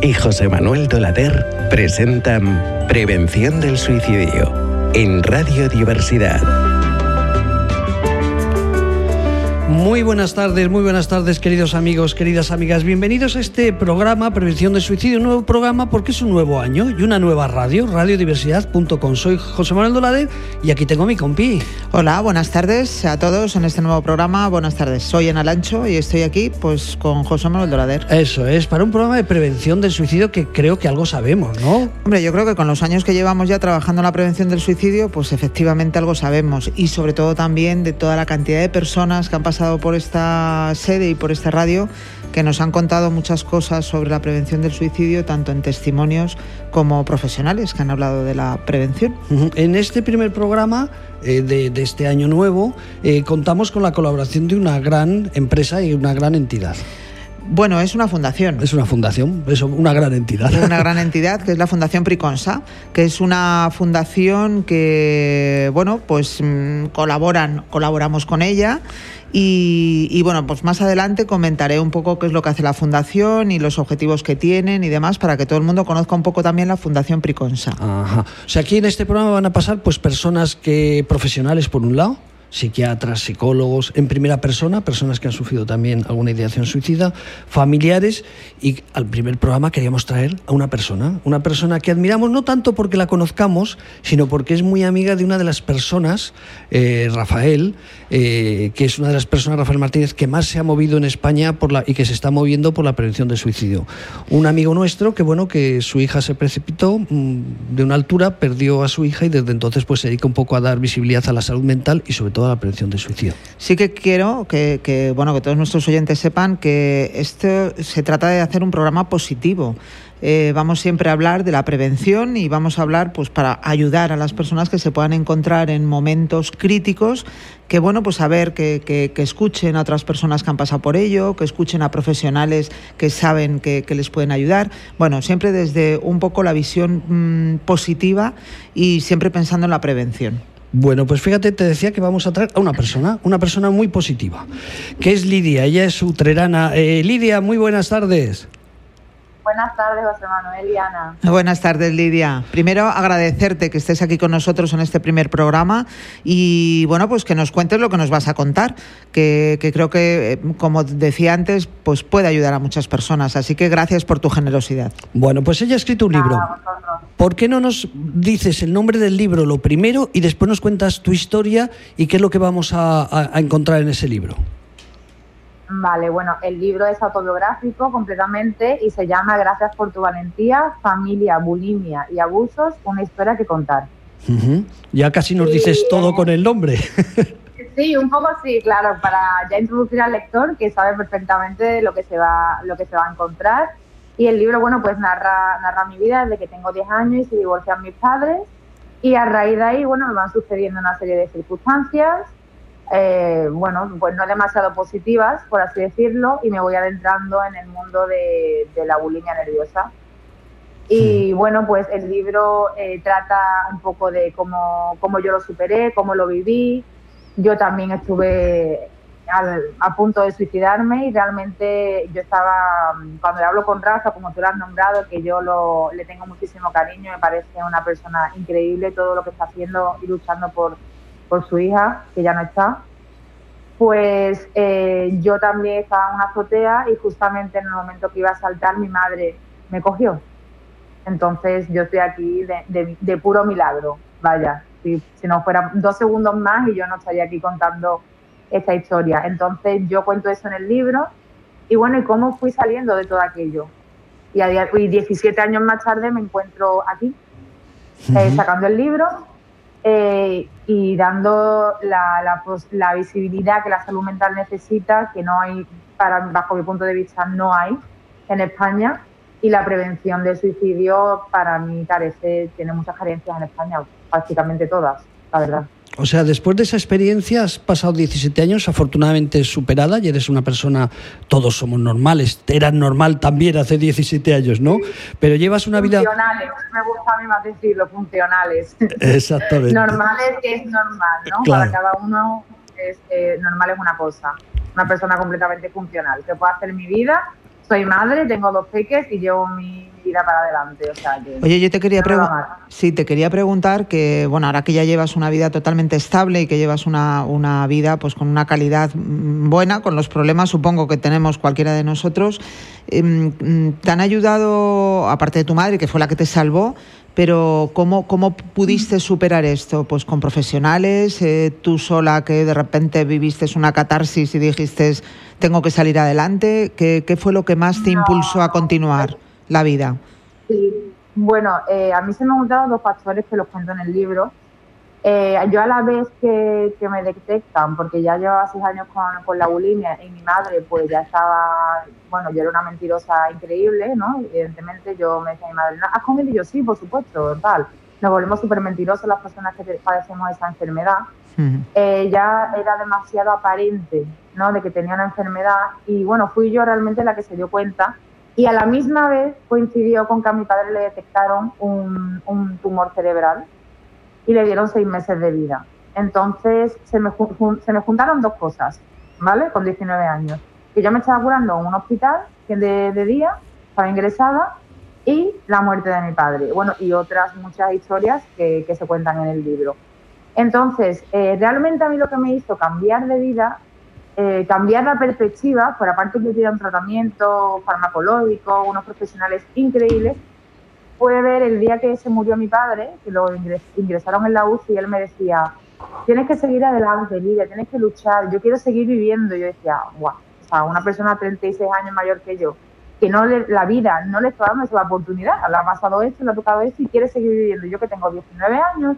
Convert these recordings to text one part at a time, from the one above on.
Y José Manuel Dolader presentan Prevención del Suicidio en Radio Diversidad. Muy buenas tardes, muy buenas tardes, queridos amigos, queridas amigas. Bienvenidos a este programa Prevención del Suicidio, un nuevo programa porque es un nuevo año y una nueva radio, radiodiversidad.com. Soy José Manuel Dolade y aquí tengo mi compi. Hola, buenas tardes a todos en este nuevo programa. Buenas tardes, soy Ana Lancho y estoy aquí pues con José Manuel Dolader. Eso es, para un programa de prevención del suicidio que creo que algo sabemos, ¿no? Hombre, yo creo que con los años que llevamos ya trabajando en la prevención del suicidio, pues efectivamente algo sabemos y sobre todo también de toda la cantidad de personas que han pasado por esta sede y por esta radio que nos han contado muchas cosas sobre la prevención del suicidio, tanto en testimonios como profesionales que han hablado de la prevención. En este primer programa eh, de, este año nuevo eh, contamos con la colaboración de una gran empresa y una gran entidad. Bueno, es una fundación. Es una fundación, es una gran entidad. Una gran entidad que es la Fundación Priconsa, que es una fundación que, bueno, pues mm, colaboran, colaboramos con ella y, bueno, pues más adelante comentaré un poco qué es lo que hace la Fundación y los objetivos que tienen y demás para que todo el mundo conozca un poco también la Fundación Priconsa. Ajá. O sea, aquí en este programa van a pasar pues personas que profesionales por un lado psiquiatras, psicólogos, en primera persona, personas que han sufrido también alguna ideación suicida, familiares y al primer programa queríamos traer a una persona, una persona que admiramos no tanto porque la conozcamos, sino porque es muy amiga de una de las personas, eh, Rafael, eh, que es una de las personas, Rafael Martínez, que más se ha movido en España por la, y que se está moviendo por la prevención del suicidio. Un amigo nuestro que, bueno, que su hija se precipitó mm, de una altura, perdió a su hija y desde entonces pues se dedica un poco a dar visibilidad a la salud mental y sobre todo la prevención del suicidio. Sí que quiero que, bueno, que todos nuestros oyentes sepan que esto se trata de hacer un programa positivo. Eh, vamos siempre a hablar de la prevención y vamos a hablar pues para ayudar a las personas que se puedan encontrar en momentos críticos que bueno pues a ver que, que, escuchen a otras personas que han pasado por ello que escuchen a profesionales que saben que, que les pueden ayudar bueno siempre desde un poco la visión mm, positiva y siempre pensando en la prevención bueno, pues fíjate, te decía que vamos a traer a una persona, una persona muy positiva, que es Lidia, ella es utrerana. Eh, Lidia, muy buenas tardes. Buenas tardes, José Manuel y Ana. Buenas tardes, Lidia. Primero, agradecerte que estés aquí con nosotros en este primer programa y, bueno, pues que nos cuentes lo que nos vas a contar, que, creo que, eh, como decía antes, pues puede ayudar a muchas personas. Así que gracias por tu generosidad. Bueno, pues ella ha escrito un libro. ¿Por qué no nos dices el nombre del libro lo primero y después nos cuentas tu historia y qué es lo que vamos a encontrar en ese libro? Vale, bueno, el libro es autobiográfico completamente y se llama Gracias por tu valentía, familia, bulimia y abusos, una historia que contar. Ya casi nos dices todo con el nombre. sí, un poco sí, claro, para ya introducir al lector que sabe perfectamente lo que se va, lo que se va a encontrar. Y el libro, bueno, pues narra, narra mi vida desde que tengo 10 años y se divorcian mis padres. Y a raíz de ahí, bueno, me van sucediendo una serie de circunstancias eh, bueno, pues no demasiado positivas, por así decirlo, y me voy adentrando en el mundo de, la bulimia nerviosa. Y bueno, pues el libro eh, trata un poco de cómo, cómo, yo lo superé, cómo lo viví. Yo también estuve a punto de suicidarme y realmente yo estaba, cuando le hablo con Rafa, como tú lo has nombrado, que yo lo, le tengo muchísimo cariño, me parece una persona increíble todo lo que está haciendo y luchando por, por su hija, que ya no está, pues eh, yo también estaba en una azotea y justamente en el momento que iba a saltar mi madre me cogió. Entonces yo estoy aquí de, puro milagro, vaya, si, si, no fuera dos segundos más y yo no estaría aquí contando esta historia. Entonces yo cuento eso en el libro y bueno, ¿y cómo fui saliendo de todo aquello? Y, a, y 17 años más tarde me encuentro aquí, eh, sacando el libro eh, y dando la, la, visibilidad que la salud mental necesita, que no hay, para, bajo mi punto de vista, no hay en España. Y la prevención del suicidio, para mí, parece, tiene muchas carencias en España, prácticamente todas, la verdad. O sea, después de esa experiencia has pasado 17 años, afortunadamente superada, y eres una persona, todos somos normales, eras normal también hace 17 años, ¿no? Pero llevas una vida... Funcionales, me gusta a mí más decirlo, funcionales. Exactamente. normales es normal, ¿no? Para cada uno es, eh, normal es una cosa, una persona completamente funcional, que puedo hacer mi vida soy madre, tengo dos peques y llevo mi vida para adelante. O sea, que Oye, yo te quería no preguntar, sí, te quería preguntar que, bueno, ahora que ya llevas una vida totalmente estable y que llevas una, una vida pues con una calidad mm, buena, con los problemas supongo que tenemos cualquiera de nosotros, em, mm, ¿te han ayudado, aparte de tu madre, que fue la que te salvó, pero ¿cómo, cómo pudiste superar esto? Pues con profesionales, eh, tú sola que de repente viviste una catarsis y dijiste, tengo que salir adelante, ¿qué, qué fue lo que más te impulsó a continuar la vida? Sí, bueno, eh, a mí se me han juntado dos factores que los cuento en el libro. Eh, yo a la vez que, que me detectan, porque ya llevaba seis años con, con la bulimia y mi madre pues ya estaba, bueno, yo era una mentirosa increíble, ¿no? Evidentemente yo me decía a mi madre, ¿has comido? Y yo sí, por supuesto, tal. Nos volvemos súper mentirosos las personas que padecemos esa enfermedad. Eh, ya era demasiado aparente, ¿no? De que tenía una enfermedad y bueno, fui yo realmente la que se dio cuenta y a la misma vez coincidió con que a mi padre le detectaron un, tumor cerebral y le dieron seis meses de vida. Entonces se me, se me juntaron dos cosas, ¿vale? Con 19 años. Que yo me estaba curando en un hospital de, de día, estaba ingresada, y la muerte de mi padre. Bueno, y otras muchas historias que, que se cuentan en el libro. Entonces, eh, realmente a mí lo que me hizo cambiar de vida, eh, cambiar la perspectiva, por aparte que tenía un tratamiento farmacológico, unos profesionales increíbles, fue ver el día que se murió mi padre, que lo ingres- ingresaron en la UCI y él me decía, tienes que seguir adelante, Lidia, tienes que luchar, yo quiero seguir viviendo. Yo decía, guau, o sea, una persona de 36 años mayor que yo, que no le- la vida no le está dando esa oportunidad, le ha pasado esto, le ha tocado esto y quiere seguir viviendo. Yo que tengo 19 años,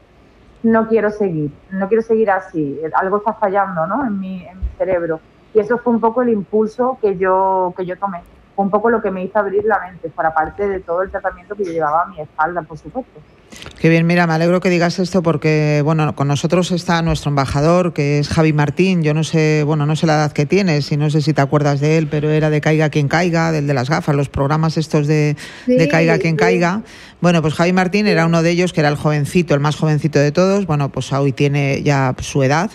no quiero seguir, no quiero seguir así, algo está fallando ¿no? en, mi, en mi cerebro. Y eso fue un poco el impulso que yo, que yo tomé, fue un poco lo que me hizo abrir la mente, por aparte de todo el tratamiento que yo llevaba a mi espalda, por supuesto. Qué bien, mira, me alegro que digas esto porque, bueno, con nosotros está nuestro embajador, que es Javi Martín. Yo no sé, bueno, no sé la edad que tienes y no sé si te acuerdas de él, pero era de Caiga quien caiga, del de las gafas, los programas estos de, de Caiga quien sí. caiga. Bueno, pues Javi Martín era uno de ellos, que era el jovencito, el más jovencito de todos. Bueno, pues hoy tiene ya su edad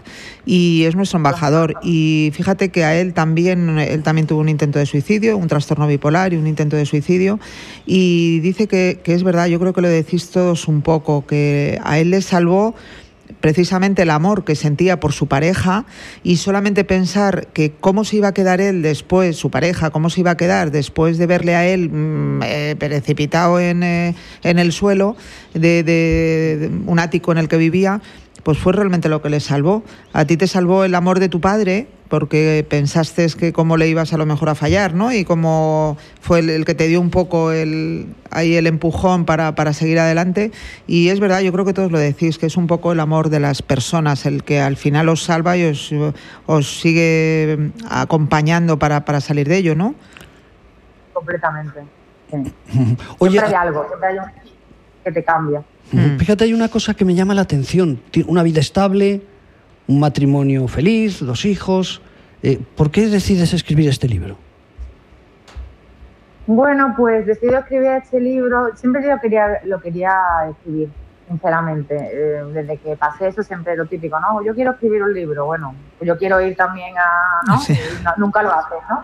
y es nuestro embajador. Y fíjate que a él también, él también tuvo un intento de suicidio, un trastorno bipolar y un intento de suicidio. Y dice que, que es verdad, yo creo que lo decís todos un poco, que a él le salvó precisamente el amor que sentía por su pareja y solamente pensar que cómo se iba a quedar él después, su pareja, cómo se iba a quedar después de verle a él mm, eh, precipitado en, eh, en el suelo de, un ático en el que vivía, pues fue realmente lo que le salvó. A ti te salvó el amor de tu padre porque pensaste que cómo le ibas a lo mejor a fallar, ¿no? Y cómo fue el, el que te dio un poco el, ahí el empujón para, para seguir adelante. Y es verdad, yo creo que todos lo decís, que es un poco el amor de las personas el que al final os salva y os, os sigue acompañando para, para salir de ello, ¿no? Completamente. Sí. Oye, siempre hay algo, siempre hay un que te cambia. Mm. fíjate, hay una cosa que me llama la atención. Una vida estable, un matrimonio feliz, dos hijos. Eh, ¿Por qué decides escribir este libro? Bueno, pues decidí escribir este libro. Siempre yo quería, lo quería escribir, sinceramente. Eh, desde que pasé eso, siempre lo típico, ¿no? Yo quiero escribir un libro. Bueno, pues yo quiero ir también a. ¿no? Sí. No- nunca lo haces, ¿no?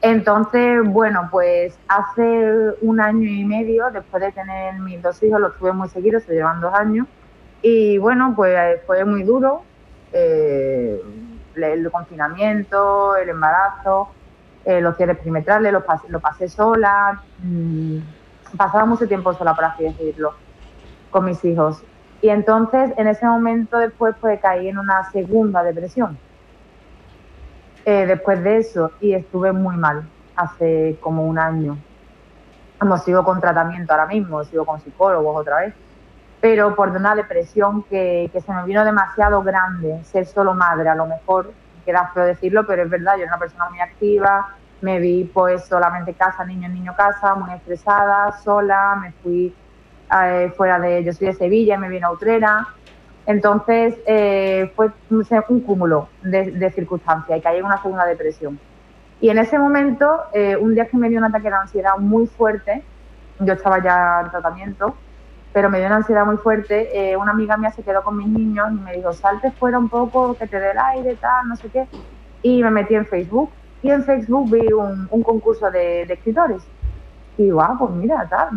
Entonces, bueno, pues hace un año y medio, después de tener mis dos hijos, los tuve muy seguidos, se llevan dos años. Y bueno, pues fue muy duro. eh, el confinamiento, el embarazo eh, los cierres perimetrales, los lo pasé sola, mm, pasaba mucho tiempo sola, por así decirlo, con mis hijos. Y entonces, en ese momento después, pues caí en una segunda depresión. Eh, después de eso, y estuve muy mal, hace como un año. Como sigo con tratamiento ahora mismo, sigo con psicólogos otra vez, pero por una depresión que, que se me vino demasiado grande, ser solo madre, a lo mejor, queda feo decirlo, pero es verdad, yo era una persona muy activa, me vi pues solamente casa, niño, niño, casa, muy estresada, sola, me fui eh, fuera de, yo soy de Sevilla, me vine a Utrera, entonces eh, fue un, un cúmulo de, de circunstancias y caí en una segunda depresión. Y en ese momento, eh, un día que me dio un ataque de ansiedad muy fuerte, yo estaba ya en tratamiento, pero me dio una ansiedad muy fuerte. eh, una amiga mía se quedó con mis niños y me dijo, salte fuera un poco, que te dé el aire, tal, no sé qué. Y me metí en Facebook y en Facebook vi un, concurso de, escritores. Y digo, ah, pues mira, tal,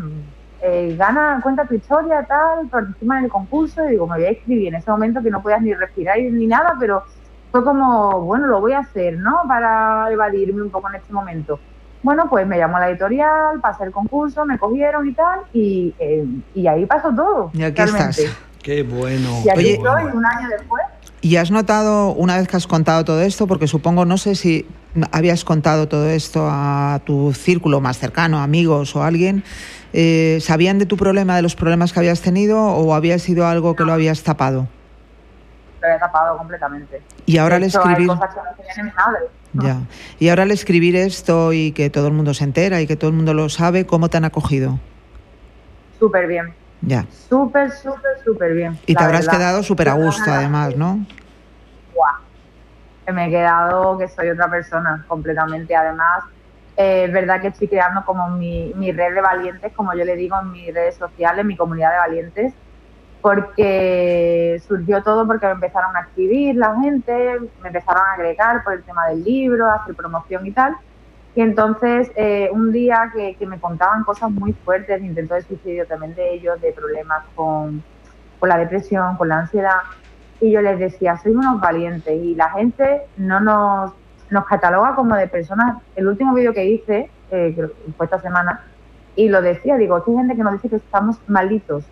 eh, gana, cuenta tu historia, tal, participa en el concurso. Y digo, me voy a escribir en ese momento que no podías ni respirar ni nada, pero fue como, bueno, lo voy a hacer, ¿no? Para evadirme un poco en este momento. Bueno, pues me llamó la editorial, pasé el concurso, me cogieron y tal, y, eh, y ahí pasó todo. Y aquí estás. Qué bueno. Y aquí estoy, un año después. ¿Y has notado, una vez que has contado todo esto, porque supongo, no sé si habías contado todo esto a tu círculo más cercano, amigos o alguien, eh, ¿sabían de tu problema, de los problemas que habías tenido o había sido algo que lo habías tapado? Lo había tapado completamente. Y ahora al escribir... Ya. Y ahora al escribir esto y que todo el mundo se entera y que todo el mundo lo sabe, ¿cómo te han acogido? Súper bien. Ya. Súper, súper, súper bien. Y te habrás quedado súper a gusto además, ¿no? Me he quedado que soy otra persona completamente. Además, eh, es verdad que estoy creando como mi, mi red de valientes, como yo le digo en mis redes sociales, mi comunidad de valientes, porque surgió todo porque me empezaron a escribir la gente, me empezaron a agregar por el tema del libro, hacer promoción y tal. Y entonces, eh, un día que, me contaban cosas muy fuertes de intento de suicidio también de ellos, de problemas con, con la depresión, con la ansiedad, y yo les decía, soy unos valientes y la gente no nos, nos cataloga como de personas. El último vídeo que hice, eh, fue esta semana, y lo decía, digo, hay gente que nos dice que estamos malitos,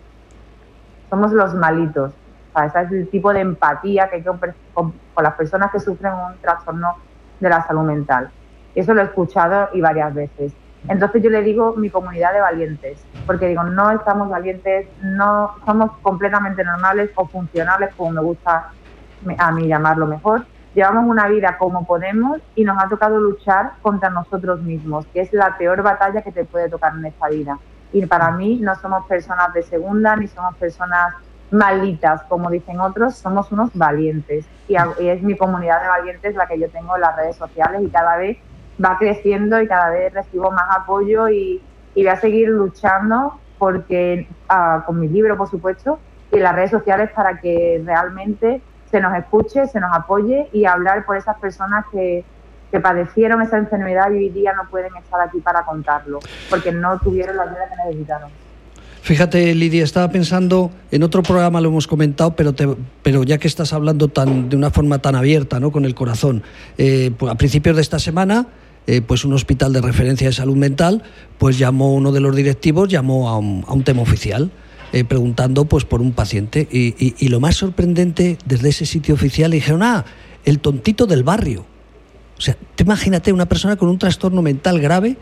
somos los malitos. O sea, ese es el tipo de empatía que hay con, con las personas que sufren un trastorno de la salud mental. Eso lo he escuchado y varias veces. Entonces yo le digo mi comunidad de valientes, porque digo, no estamos valientes, no somos completamente normales o funcionales, como me gusta a mí llamarlo mejor. Llevamos una vida como podemos y nos ha tocado luchar contra nosotros mismos, que es la peor batalla que te puede tocar en esta vida. Y para mí no somos personas de segunda ni somos personas malditas, como dicen otros, somos unos valientes. Y, es mi comunidad de valientes la que yo tengo en las redes sociales y cada vez va creciendo y cada vez recibo más apoyo y, voy a seguir luchando porque ah, con mi libro, por supuesto, y las redes sociales para que realmente se nos escuche, se nos apoye y hablar por esas personas que, que padecieron esa enfermedad y hoy día no pueden estar aquí para contarlo, porque no tuvieron la ayuda que necesitaron. Fíjate, Lidia, estaba pensando, en otro programa lo hemos comentado, pero, pero ya que estás hablando tan, de una forma tan abierta, ¿no? con el corazón, eh, pues a principios de esta semana eh, pues un hospital de referencia de salud mental, pues llamó uno de los directivos, llamó a un, tema oficial. Eh, preguntando pues por un paciente. Y, lo más sorprendente desde ese sitio oficial dijeron ah el tontito del barrio o sea te imagínate una persona con un trastorno mental grave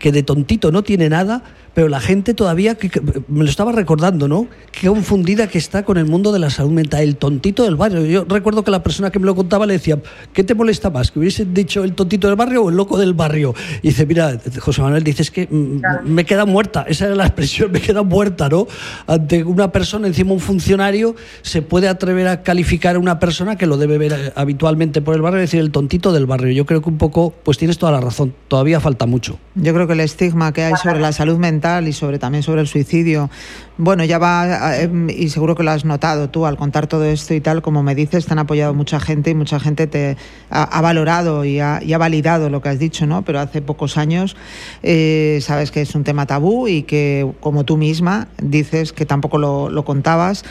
que de tontito no tiene nada pero la gente todavía, que, me lo estaba recordando, ¿no? Qué confundida que está con el mundo de la salud mental, el tontito del barrio. Yo recuerdo que la persona que me lo contaba le decía, ¿qué te molesta más? ¿Que hubiese dicho el tontito del barrio o el loco del barrio? Y dice, mira, José Manuel, dices que mm, me queda muerta, esa era la expresión, me queda muerta, ¿no? Ante una persona, encima un funcionario, se puede atrever a calificar a una persona que lo debe ver eh, habitualmente por el barrio y decir el tontito del barrio. Yo creo que un poco, pues tienes toda la razón, todavía falta mucho. Yo creo que el estigma que hay sobre la salud mental y sobre también sobre el suicidio. Bueno, ya va, em, y seguro que lo has notado tú al contar todo esto y tal, como me dices, te han apoyado mucha gente y mucha gente te ha, valorado y ha, validado lo que has dicho, ¿no? Pero hace pocos años eh, sabes que es un tema tabú y que, como tú misma dices, que tampoco lo contabas.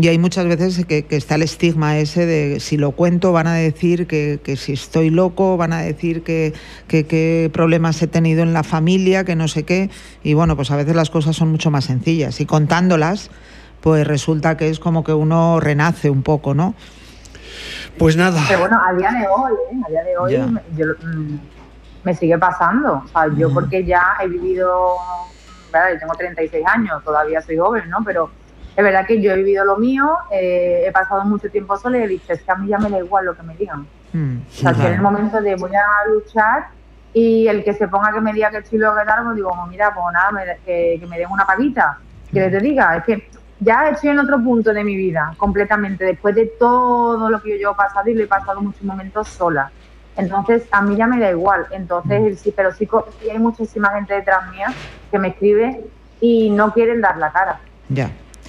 Y hay muchas veces que, está el estigma ese de si lo cuento van a decir que, si estoy loco, van a decir que qué problemas he tenido en la familia, que no sé qué. Y bueno, pues a veces las cosas son mucho más sencillas. Y contándolas, pues resulta que es como que uno renace un poco, ¿no? Pues nada. Pero bueno, a día de hoy, ¿eh? a día de hoy mm, me, sigue pasando. O sea, yo porque ya he vivido, ¿verdad? yo tengo 36 años, todavía soy joven, ¿no? Pero es verdad que yo he vivido lo mío, eh, he pasado mucho tiempo sola y he dicho, es que a mí ya me da igual lo que me digan. Mm, o sea, que en el momento de voy a luchar y el que se ponga que me diga que estoy lo que tal, pues digo, mira, pues nada, que, me den una paguita, que te diga, es que ya estoy en otro punto de mi vida, completamente, después de todo lo que yo he pasado y lo he pasado muchos momentos sola. Entonces, a mí ya me da igual. Entonces, mm. sí, pero sí, sí hay muchísima gente detrás mía que me escribe y no quieren dar la cara. Ya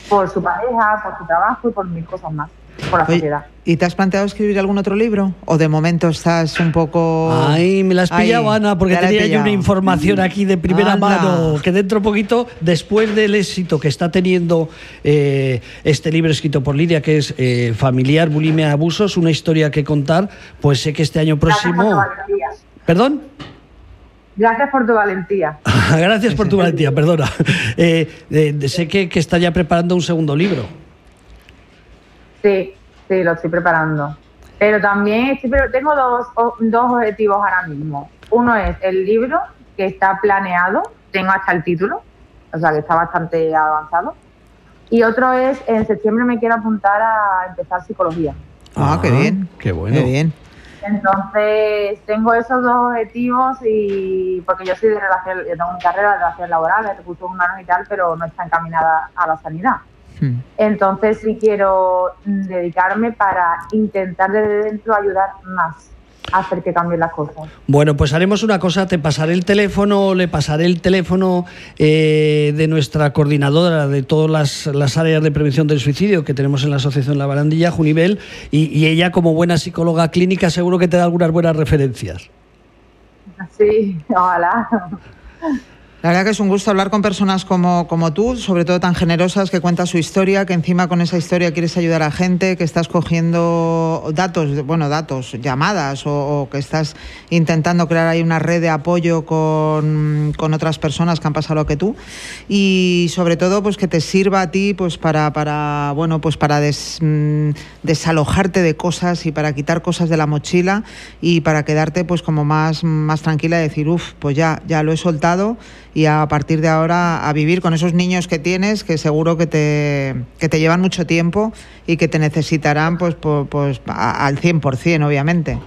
por su pareja, por su trabajo y por mil cosas más. por la sociedad. ¿Y te has planteado escribir algún otro libro? ¿O de momento estás un poco.? Ay, me las pillado, Ana, porque tenía yo una información aquí de primera mano. Que dentro poquito, después del éxito que está teniendo eh, este libro escrito por Lidia, que es eh, Familiar, Bulimia, Abusos, una historia que contar, pues sé que este año próximo. ¿Perdón? Gracias por tu valentía. Gracias por tu valentía, perdona. Eh, sé que, que está ya preparando un segundo libro. Sí, sí, lo estoy preparando. Pero también tengo dos, dos objetivos ahora mismo. Uno es el libro, que está planeado, tengo hasta el título, o sea que está bastante avanzado. Y otro es, en septiembre me quiero apuntar a empezar psicología. Ah, qué bien. Qué bueno. Qué bien. Entonces, tengo esos dos objetivos y porque yo soy de relación, yo tengo mi carrera de relaciones laborales, recursos humanos y tal, pero no está encaminada a la sanidad. Hmm. Entonces sí quiero dedicarme para intentar desde dentro ayudar más hacer que cambien las cosas. Bueno, pues haremos una cosa, te pasaré el teléfono, le pasaré el teléfono eh, de nuestra coordinadora de todas las, áreas de prevención del suicidio que tenemos en la Asociación La Barandilla, Junivel, y, y ella como buena psicóloga clínica seguro que te da algunas buenas referencias. Sí, ojalá. La verdad que es un gusto hablar con personas como, como tú, sobre todo tan generosas, que cuentas su historia, que encima con esa historia quieres ayudar a gente, que estás cogiendo datos, bueno, datos, llamadas, o, que estás intentando crear ahí una red de apoyo con, otras personas que han pasado lo que tú. Y sobre todo, pues que te sirva a ti pues para, para bueno, pues para mm, desalojarte de cosas y para quitar cosas de la mochila y para quedarte pues como más, más tranquila y decir, uff, pues ya, ya lo he soltado y a partir de ahora a vivir con esos niños que tienes que seguro que te, que te llevan mucho tiempo y que te necesitarán pues, pues, pues al 100%, obviamente.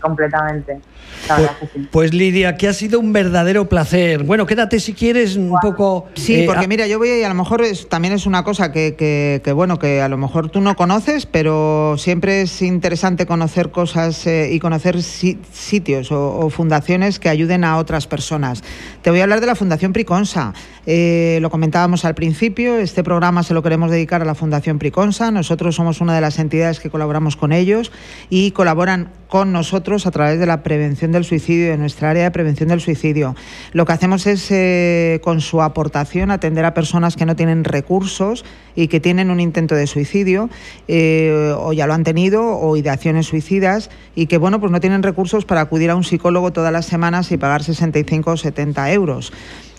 Completamente. Pues, pues, Lidia, que ha sido un verdadero placer. Bueno, quédate si quieres un poco. Sí, eh, porque mira, yo voy y a lo mejor también es una cosa que, que, bueno, que a lo mejor tú no conoces, pero siempre es interesante conocer cosas eh, y conocer sitios o, fundaciones que ayuden a otras personas. Te voy a hablar de la Fundación Priconsa. Eh, lo comentábamos al principio, este programa se lo queremos dedicar a la Fundación Priconsa. Nosotros somos una de las entidades que colaboramos con ellos y colaboran con nosotros a través de la prevención del suicidio, de nuestra área de prevención del suicidio. Lo que hacemos es, eh, con su aportación, atender a personas que no tienen recursos y que tienen un intento de suicidio, eh, o ya lo han tenido, o ideaciones suicidas, y que, bueno, pues no tienen recursos para acudir a un psicólogo todas las semanas y pagar 65 o 70 euros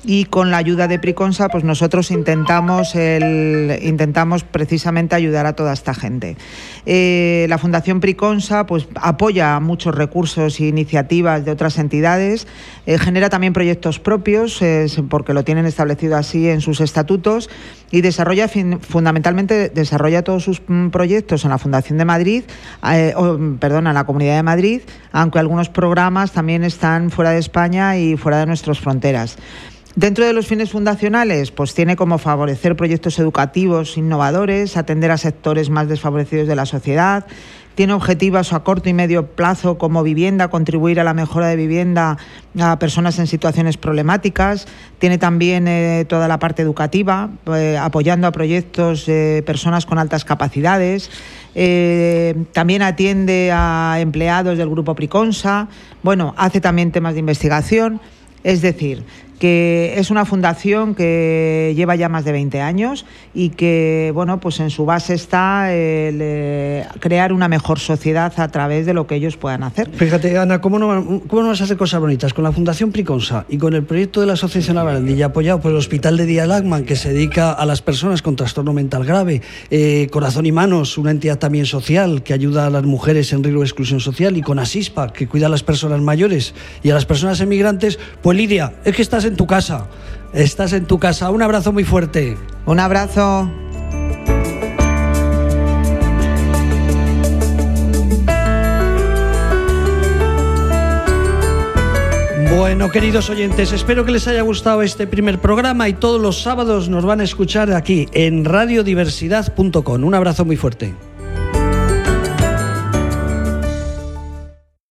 y con la ayuda de Priconsa pues nosotros intentamos intentamos precisamente ayudar a toda esta gente. Eh, la Fundación Priconsa pues apoya muchos recursos e iniciativas de otras entidades, eh, genera también proyectos propios porque lo tienen establecido así en sus estatutos y desarrolla fundamentalmente desarrolla todos sus mm, proyectos en la Fundación de Madrid, eh, perdón, en la Comunidad de Madrid, aunque algunos programas también están fuera de España y fuera de nuestras fronteras. Dentro de los fines fundacionales, pues tiene como favorecer proyectos educativos innovadores, atender a sectores más desfavorecidos de la sociedad, tiene objetivos a corto y medio plazo como vivienda, contribuir a la mejora de vivienda a personas en situaciones problemáticas. Tiene también eh, toda la parte educativa, eh, apoyando a proyectos de personas con altas capacidades. Eh, también atiende a empleados del grupo Priconsa. Bueno, hace también temas de investigación. Es decir, que es una fundación que lleva ya más de 20 años y que, bueno, pues en su base está el, eh, crear una mejor sociedad a través de lo que ellos puedan hacer. Fíjate, Ana, ¿cómo no, cómo no vas a hacer cosas bonitas? Con la Fundación Priconsa y con el proyecto de la Asociación La Barandilla, apoyado por el Hospital de Día Lagman, que se dedica a las personas con trastorno mental grave, eh, Corazón y Manos, una entidad también social que ayuda a las mujeres en riesgo de exclusión social, y con Asispa, que cuida a las personas mayores y a las personas emigrantes, pues Lidia, es que estás en tu casa. Estás en tu casa. Un abrazo muy fuerte. Un abrazo. Bueno, queridos oyentes, espero que les haya gustado este primer programa y todos los sábados nos van a escuchar aquí en radiodiversidad.com. Un abrazo muy fuerte.